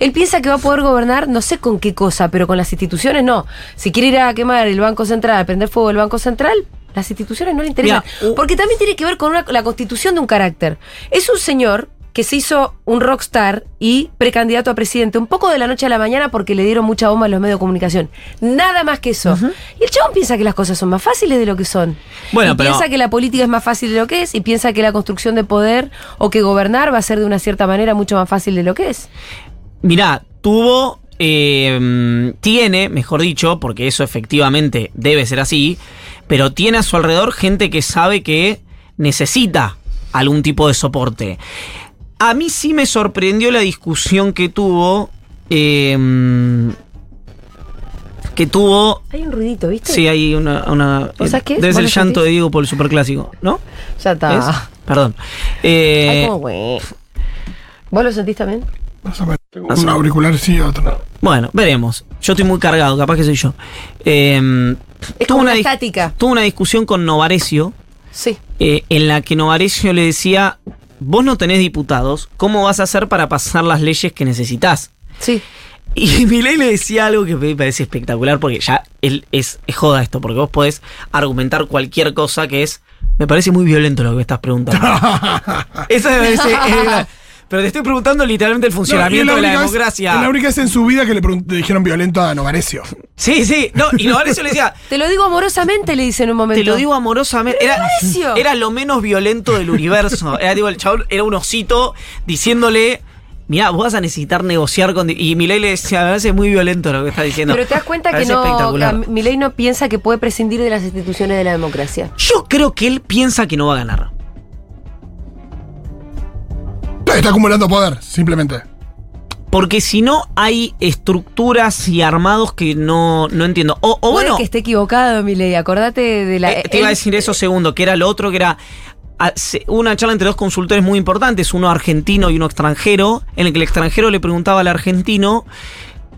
Él piensa que va a poder gobernar, no sé con qué cosa, pero con las instituciones no. Si quiere ir a quemar el Banco Central, a prender fuego el Banco Central, Las instituciones no le interesan. Mira, porque también tiene que ver con una- la constitución de un carácter. Es un señor que se hizo un rockstar y precandidato a presidente un poco de la noche a la mañana porque le dieron mucha bomba a los medios de comunicación. Nada más que eso. Y el chabón piensa que las cosas son más fáciles de lo que son. Bueno, y pero- piensa que la política es más fácil de lo que es y piensa que la construcción de poder o que gobernar va a ser de una cierta manera mucho más fácil de lo que es. Mirá, tuvo, eh, tiene, mejor dicho, porque eso efectivamente debe ser así, pero tiene a su alrededor gente que sabe que necesita algún tipo de soporte. A mí sí me sorprendió la discusión que tuvo. eh, que tuvo. Hay un ruidito, ¿viste? Sí, hay una. una ¿Vos sabés qué? Debe ¿Vos ser el llanto sentís? de Diego por el superclásico, ¿no? Ya está. ¿Es? Perdón. Eh, Ay, como güey. ¿Vos lo sentís también? Más o menos. Un auricular sí, otro no. Bueno, veremos. Yo estoy muy cargado, capaz que soy yo. Eh, Es tuvo como una estática. Tuvo una discusión con Novarecio, Sí. eh, en la que Novarecio le decía: Vos no tenés diputados, ¿cómo vas a hacer para pasar las leyes que necesitas? Sí. Y Milei le decía algo que me parece espectacular, porque ya él es, es joda esto, porque vos podés argumentar cualquier cosa que es. Me parece muy violento lo que me estás preguntando. Eso me parece. Pero te estoy preguntando literalmente el No, funcionamiento de la democracia. es la única vez en su vida que le, dijeron violento a Novarecio. Sí, sí. No, y Novarecio le decía: Te lo digo amorosamente, le dice en un momento. Te lo digo amorosamente. Era, era lo menos violento del universo. Era, digo, el chabón era un osito diciéndole. Mirá, vos vas a necesitar negociar con... Y Milei le decía, me parece muy violento lo que está diciendo. Pero te das cuenta que no. Milei no piensa que puede prescindir de las instituciones de la democracia. Yo creo que él piensa que no va a ganar. Está acumulando poder, simplemente. Porque si no, hay estructuras y armados que no, no entiendo. O, o bueno, que esté equivocado, Milei. Acordate de la. eh, te iba a decir eso segundo, que era lo otro, que era ah, una charla entre dos consultores muy importantes, uno argentino y uno extranjero, en el que el extranjero le preguntaba al argentino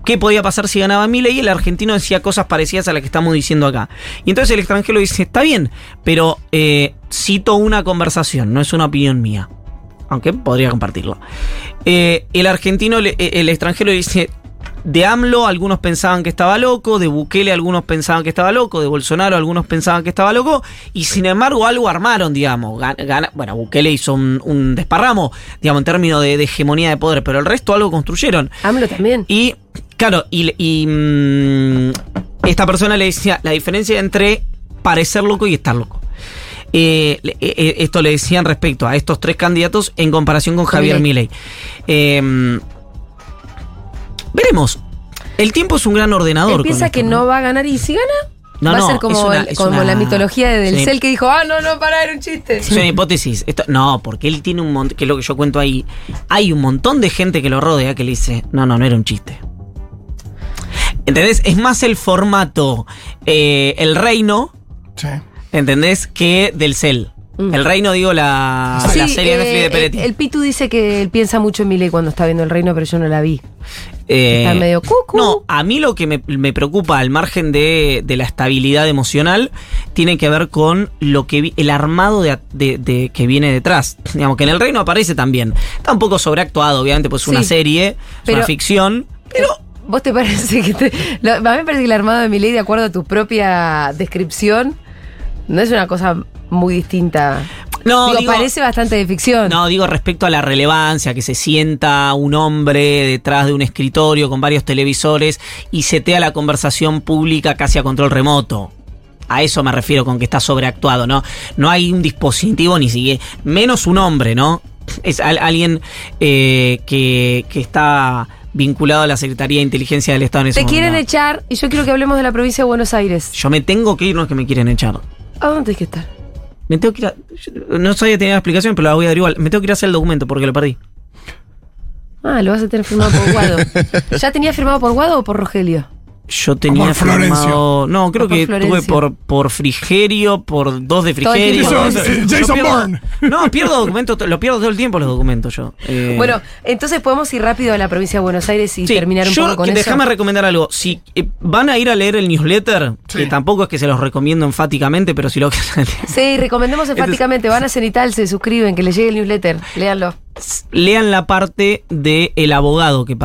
qué podía pasar si ganaba Milei y el argentino decía cosas parecidas a las que estamos diciendo acá. Y entonces el extranjero dice, está bien, pero eh, cito una conversación, no es una opinión mía. Aunque podría compartirlo. Eh, el argentino, le- eh, el extranjero dice, de AMLO algunos pensaban que estaba loco, de Bukele algunos pensaban que estaba loco, de Bolsonaro algunos pensaban que estaba loco, y sin embargo algo armaron, digamos. Gana- bueno, Bukele hizo un, un desparramo, digamos, en términos de, de hegemonía de poder, pero el resto algo construyeron. AMLO también. Y, claro, y, y, mm, esta persona le decía la diferencia entre parecer loco y estar loco. Eh, eh, eh, esto le decían respecto a estos tres candidatos en comparación con Javier Milei. Eh, veremos. El tiempo es un gran ordenador. Él piensa esto, que no va a ganar y si gana. No, va no, a ser es como, una- el- es como una- la mitología de Del sí. Cel que dijo, ah, no, no, para, era un chiste. Es una hipótesis. Esto, no, porque él tiene un montón, que es lo que yo cuento ahí. Hay un montón de gente que lo rodea que le dice, no, no, no era un chiste. ¿Entendés? Es más el formato, eh, el reino, Sí. ¿Entendés? Que del cel. Mm. El reino, digo, la, Sí, la serie de Netflix de eh, Peretti. El, el Pitu dice que él piensa mucho en Milei cuando está viendo el reino, pero yo no la vi. Eh, está medio cucu. No, a mí lo que me, me preocupa al margen de, de la estabilidad emocional tiene que ver con lo que vi- el armado de, de- de- que viene detrás. Digamos que en el reino aparece también. Está un poco sobreactuado, obviamente, pues es una serie, es una ficción. Pero ¿Vos te parece que te, lo- a mí me parece que el armado de Milei, de acuerdo a tu propia descripción, no es una cosa muy distinta? no, Digo, digo- parece bastante de ficción. No, digo respecto a la relevancia, que se sienta un hombre detrás de un escritorio con varios televisores y setea la conversación pública casi a control remoto. A eso me refiero con que está sobreactuado, ¿no? No hay un dispositivo ni siquiera, menos un hombre, ¿no? Es al- alguien eh, que, que está vinculado a la Secretaría de Inteligencia del Estado en ese te quieren echar y yo quiero que hablemos de la provincia de Buenos Aires. Yo me tengo que ir, no es que me quieren echar. ¿A dónde tienes que estar? Me tengo que ir a- yo No sabía tener la explicación, pero la voy a dar igual. Me tengo que ir a hacer el documento porque lo perdí. Ah, lo vas a tener firmado por Guado. ¿Ya tenía firmado por Guado o por Rogelio? Yo tenía por firmado- No, creo por que tuve Florencio. por, por Frigerio, por dos de Frigerio. Eso, eh, Jason pierdo- Bourne. No, pierdo documentos, lo pierdo todo el tiempo los documentos yo. Eh, Bueno, entonces podemos ir rápido a la provincia de Buenos Aires y sí, terminar un yo, poco con que- eso. Déjame recomendar algo. Si eh, van a ir a leer el newsletter, Sí. que tampoco es que se los recomiendo enfáticamente, pero si lo que Sí, recomendemos enfáticamente, van a Cenital, se suscriben, que les llegue el newsletter, léanlo. Lean la parte del el abogado que,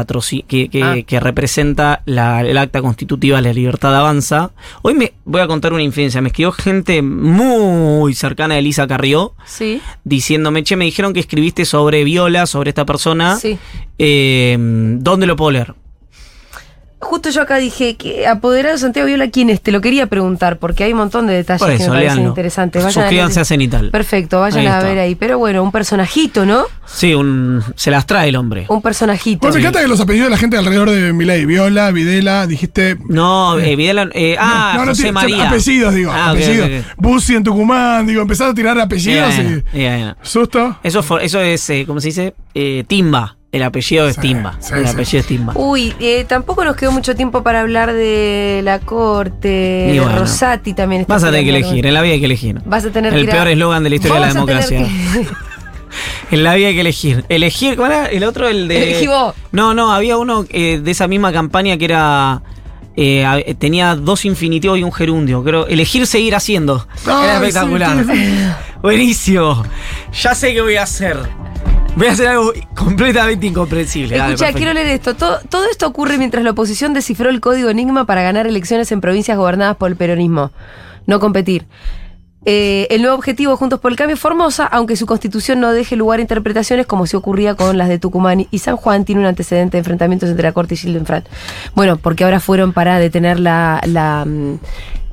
que, que- Ah. que representa la- el acta constitutiva de la libertad avanza. Hoy me voy a contar una infidencia. Me escribió gente muy cercana a Elisa Carrió Sí. diciéndome, che, me dijeron que escribiste sobre Viola, sobre esta persona. Sí. Eh, ¿Dónde lo puedo leer? Justo yo acá dije que apoderado de Santiago Viola, ¿quién es? Te lo quería preguntar porque hay un montón de detalles Por que eso, me parecen léanlo. interesantes. Vayan Suscríbanse a Cenital. Perfecto, vayan a ver ahí. Pero bueno, un personajito, ¿no? Sí, un, se las trae el hombre. Un personajito. Bueno, me encanta que los apellidos de la gente alrededor de Milei, Viola, Videla, dijiste. No, eh, Videla- eh, ah, no, no, José tiene- María. Apellidos, digo. Ah, apellidos. ok, ok. Bussi en Tucumán, digo, empezaron a tirar apellidos Bien, y. Susto. Eso, fue- eso es, eh, ¿cómo se dice? Eh, Timba. El apellido es Sí, Timba. sí, el sí. apellido es Timba. Uy, eh, tampoco nos quedó mucho tiempo para hablar de la corte. Y bueno. Rosati también está Vas a tener que elegir, en la vida hay que elegir. Vas a tener El que peor eslogan de la historia de la democracia. En la vida hay que elegir. Elegir, ¿cuál era? El otro, el de. Elegí vos. No, no, había uno eh, de esa misma campaña que era. eh, tenía dos infinitivos y un gerundio. Creo. Elegir seguir haciendo. Ay, era sí, espectacular. Buenísimo. Ya sé qué voy a hacer. Voy a hacer algo completamente incomprensible. Escucha, quiero leer esto. Todo, todo esto ocurre mientras la oposición descifró el código Enigma para ganar elecciones en provincias gobernadas por el peronismo. No competir. Eh, el nuevo objetivo Juntos por el Cambio es Formosa, aunque su constitución no deje lugar a interpretaciones como si ocurría con las de Tucumán y San Juan, tiene un antecedente de enfrentamientos entre la Corte y Gildenfrant. Bueno, porque ahora fueron para detener la, la, mm,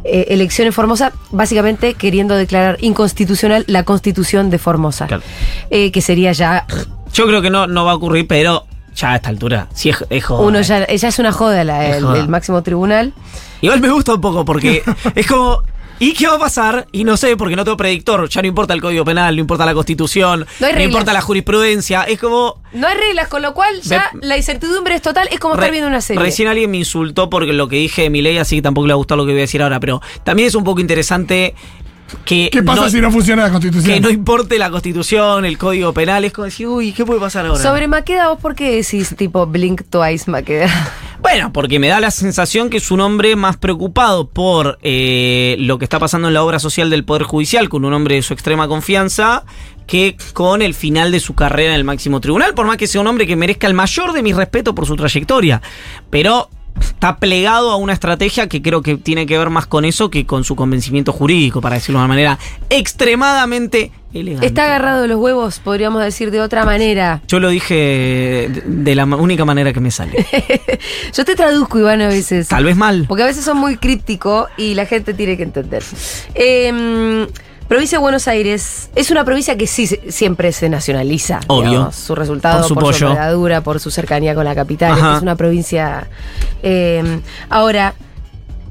eh, elección en Formosa, básicamente queriendo declarar inconstitucional la constitución de Formosa, Claro. Eh, que sería ya Yo creo que no, no va a ocurrir, pero ya a esta altura. Sí, es, es joda. Uno ya, ya es una joda la- el, joda. el máximo tribunal. Igual me gusta un poco porque es como. ¿Y qué va a pasar? Y no sé, porque no tengo predictor. Ya no importa el código penal, no importa la constitución, No no, hay reglas. importa la jurisprudencia. Es como. No hay reglas, con lo cual ya la incertidumbre es total. Es como estar viendo una serie. Recién alguien me insultó porque lo que dije de mi ley, así que tampoco le va a gustar lo que voy a decir ahora. Pero también es un poco interesante que. ¿Qué pasa no, si no funciona la constitución? Que no importe la constitución, el código penal. Es como decir, uy, ¿qué puede pasar ahora? Sobre Maqueda, ¿vos por qué decís tipo Blink Twice Maqueda? Bueno, porque me da la sensación que es un hombre más preocupado por eh, lo que está pasando en la obra social del Poder Judicial, con un hombre de su extrema confianza, que con el final de su carrera en el máximo tribunal, por más que sea un hombre que merezca el mayor de mi respeto por su trayectoria. Pero está plegado a una estrategia que creo que tiene que ver más con eso que con su convencimiento jurídico, para decirlo de una manera extremadamente elegante. Está agarrado de los huevos, podríamos decir de otra manera. Yo lo dije de, la única manera que me sale. Yo te traduzco, Iván, a veces. Tal vez mal. Porque a veces son muy críptico y la gente tiene que entender. Eh, provincia de Buenos Aires es una provincia que sí se- siempre se nacionaliza. Obvio. digamos, su resultado, Por su por su envergadura, por su cercanía con la capital. Ajá. Es una provincia. eh, ahora.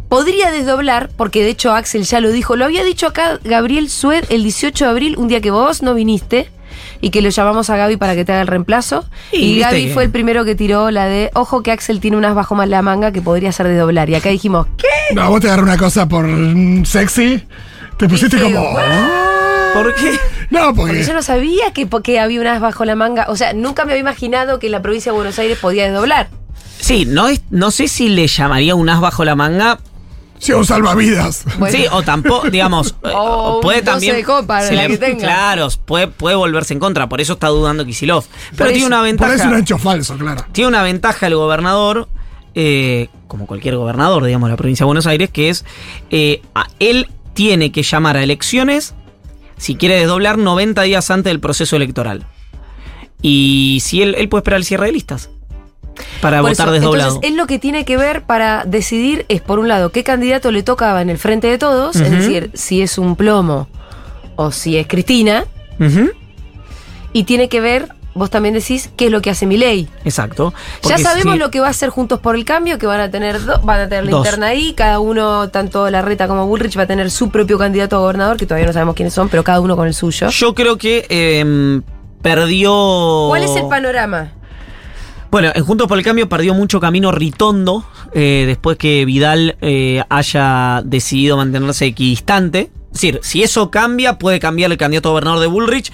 Podría desdoblar, porque de hecho Axel ya lo dijo, lo había dicho acá Gabriel Sued el 18 de abril, un día que vos no viniste, y que lo llamamos a Gaby para que te haga el reemplazo. Y Gaby fue el primero que tiró la de, ojo que Axel tiene unas bajo más la manga que podría ser de doblar. Y acá dijimos, ¿qué? No, vos te agarré una cosa por mm, sexy. Te pusiste Dije, como. ¿Por qué? No, Porque porque. yo no sabía que, que había unas bajo la manga. O sea, nunca me había imaginado que la provincia de Buenos Aires podía desdoblar. Sí, no, es, no sé si le llamaría un as bajo la manga. Sí, un salvavidas. Bueno. Sí, o tampoco, digamos, eh, O o puede un 12 también. de copa, se la que tenga. Claro, puede, puede volverse en contra, por eso está dudando Kisilov. Pero Por tiene eso. una Por ventaja. eso es un hecho falso, claro. Tiene una ventaja el gobernador, eh, como cualquier gobernador, digamos, de la provincia de Buenos Aires, que es eh, a- él tiene que llamar a elecciones si quiere desdoblar 90 días antes del proceso electoral. Y si él, él puede esperar el cierre de listas para Por votar eso, desdoblado. Entonces, él lo que tiene que ver para decidir es, por un lado, qué candidato le tocaba en el frente de todos, es decir, si es un plomo o si es Cristina, y tiene que ver, vos también decís, qué es lo que hace mi ley. Exacto. Ya sabemos si- lo que va a hacer Juntos por el Cambio, que van a tener do- van a tener la Dos. interna ahí, cada uno, tanto la Reta como Bullrich, va a tener su propio candidato a gobernador, que todavía no sabemos quiénes son, pero cada uno con el suyo. Yo creo que eh, perdió. ¿Cuál es el panorama? Bueno, en Juntos por el Cambio perdió mucho camino Ritondo eh, después que Vidal eh, haya decidido mantenerse equidistante. Es decir, si eso cambia, puede cambiar el candidato a gobernador de Bullrich.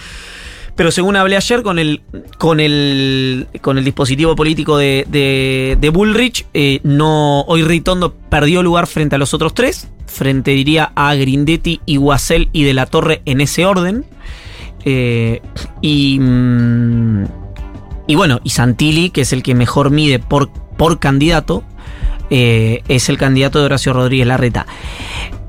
Pero según hablé ayer con el, con el, con el dispositivo político de, de- de Bullrich, eh, no, hoy Ritondo perdió lugar frente a los otros tres. Frente, diría, a Grindetti, Iguacel y De la Torre en ese orden. Eh, y, mm, y bueno, y Santilli, que es el que mejor mide por, por candidato, eh, es el candidato de Horacio Rodríguez Larreta.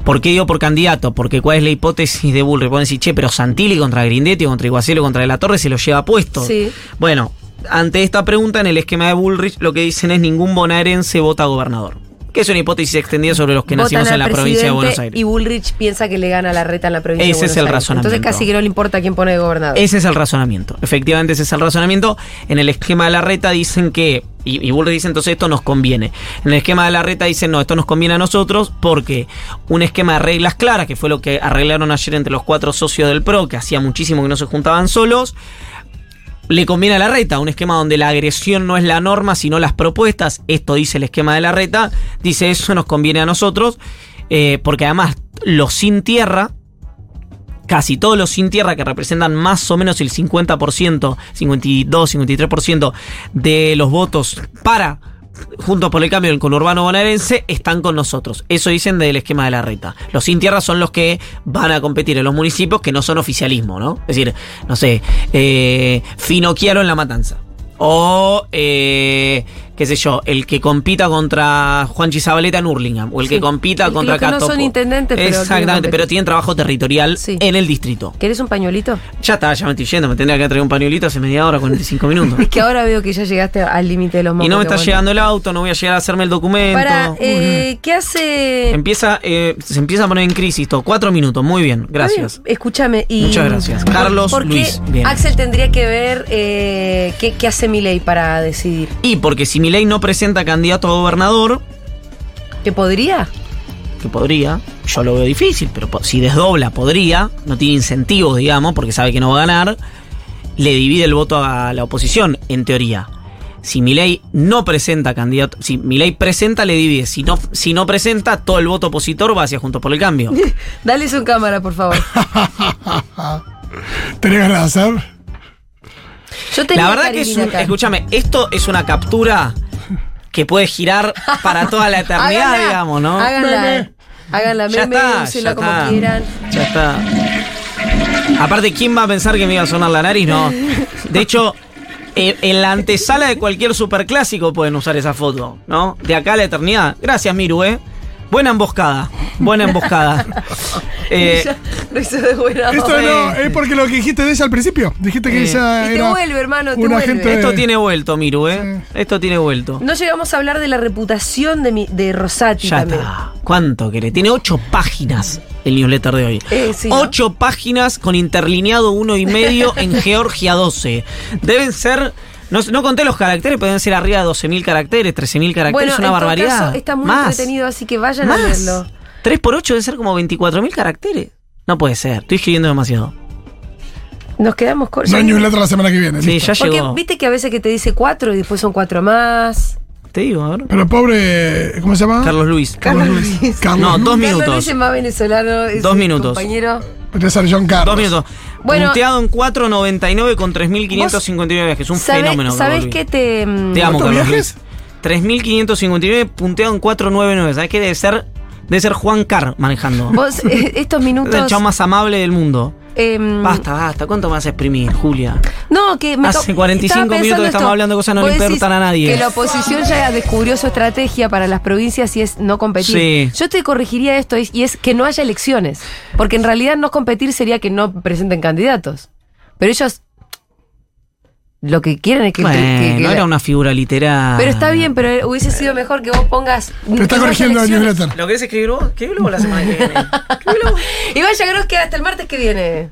¿Por qué digo por candidato? Porque cuál es la hipótesis de Bullrich. Pueden decir, che, pero Santilli contra Grindetti, contra Iguacelo, contra De la Torre se lo lleva puesto. Sí. Bueno, ante esta pregunta, en el esquema de Bullrich, lo que dicen es ningún bonaerense vota gobernador. Que es una hipótesis extendida sobre los que Votan nacimos en la provincia de Buenos Aires. Y Bullrich piensa que le gana la reta en la provincia Ese de es Buenos el Aires. razonamiento. Entonces casi que no le importa quién pone de gobernador. Ese es el razonamiento. Efectivamente, ese es el razonamiento. En el esquema de la reta dicen que. Y, y Bullrich dice entonces esto nos conviene. En el esquema de la reta dicen no, esto nos conviene a nosotros porque un esquema de reglas claras, que fue lo que arreglaron ayer entre los cuatro socios del PRO, que hacía muchísimo que no se juntaban solos, le conviene a la reta, un esquema donde la agresión no es la norma, sino las propuestas. Esto dice el esquema de la reta. Dice eso nos conviene a nosotros, eh, porque además los sin tierra, casi todos los sin tierra que representan más o menos el 50%, 52, 53% de los votos para Juntos por el Cambio del conurbano bonaerense están con nosotros. Eso dicen del esquema de la reta. Los sin tierra son los que van a competir en los municipios que no son oficialismo, ¿no? Es decir, no sé, eh, Finocchiaro en La Matanza. O, eh, qué sé yo, el que compita contra Juan Chizabaleta en Hurlingham. O el que compita El contra que no son Catopo. intendentes, pero Exactamente, pero tienen trabajo territorial Sí. en el distrito. ¿Querés un pañuelito? Ya está, ya me estoy yendo. Me tendría que traer un pañuelito hace media hora, 45 minutos. Es que ahora veo que ya llegaste al límite de los mocos Y no me está llegando el auto, no voy a llegar a hacerme el documento. Para, eh, ¿qué hace? Empieza, eh, se empieza a poner en crisis todo. Cuatro minutos, muy bien, gracias. Escúchame. Y Muchas gracias. ¿por- Carlos ¿por qué Luis, bien. Axel tendría que ver eh, qué, qué hace Milei para decidir? Y porque si Milei no presenta candidato a gobernador, ¿Que podría? que podría, yo lo veo difícil, pero si desdobla, podría, no tiene incentivos, digamos, porque sabe que no va a ganar, le divide el voto a la oposición, en teoría. Si Milei no presenta candidato, si Milei presenta, le divide. Si no, si no presenta, todo el voto opositor va hacia Juntos por el Cambio. Dale su cámara, por favor. ¿Tenés ganas de hacer? Yo tenía La verdad que es un, escúchame, esto es una captura que puede girar para toda la eternidad, Háganla, digamos, ¿no? Háganla. Meme. Háganla, Ya meme, está, úsenla ya como está. quieran. Ya está. Aparte, ¿quién va a pensar que me iba a sonar la nariz? No. De hecho, eh, en la antesala de cualquier superclásico pueden usar esa foto, ¿no? De acá a la eternidad. Gracias, Miru, ¿eh? Buena emboscada. Buena emboscada. Eh, Lo hizo de buena Esto no, es porque lo que dijiste de ella al principio. Dijiste que Eh. ella Y te era vuelve, hermano, te vuelve. esto tiene vuelto, Miru, ¿eh? Esto tiene vuelto. No llegamos a hablar de la reputación de, mi, de Rosati Ya también. está. ¿Cuánto querés? Tiene ocho páginas el newsletter de hoy. Eh, sí, ¿no? ocho páginas con interlineado uno y medio en Georgia 12. Deben ser. No, no conté los caracteres, pueden ser arriba de 12.000 caracteres, 13.000 caracteres, Bueno, es una en barbaridad. caso, está muy Más. entretenido, así que vayan a Más. verlo. 3 por 8 debe ser como 24.000 caracteres. No puede ser, estoy escribiendo demasiado. Nos quedamos cortos. No hay newsletter la semana que viene. Sí, listo. ya Porque llegó. viste que a veces que te dice cuatro y después son cuatro más. Te digo, a ver. Pero pobre. ¿Cómo se llama? Carlos Luis. Carlos Luis. Luis. Carlos No, dos Carlos minutos. Luis es más venezolano. es Dos minutos. Compañero. Podría ser John Carlos. Dos minutos. Bueno. Punteado en 4.99 con 3.559 viajes. Un ¿Sabes, fenómeno. ¿sabes qué te. mm, Te amo, ¿Cuántos Carlos viajes? Luis. 3.559 punteado en 499. ¿Sabes qué debe ser? Debe ser Juan Carr manejando. Vos, eh, estos Es el minutos. chavo más amable del mundo. em, Basta, basta. ¿Cuánto a exprimir, Julia? No, que me Hace to- 45 estaba minutos que estamos esto. hablando de cosas que no le importan a nadie. Que la oposición ya descubrió su estrategia para las provincias y es no competir. Sí. Yo te corregiría esto y es que no haya elecciones. Porque en realidad no competir sería que no presenten candidatos. Pero ellos lo que quieren es que. Bueno, que- que- no era una figura literaria. Pero está bien, pero hubiese sido mejor que vos pongas. Te está corrigiendo newsletter. ¿Lo querés escribir vos? Escribilo vos la semana que viene. Escribilo vos. Y vaya Gross que hasta el martes que viene.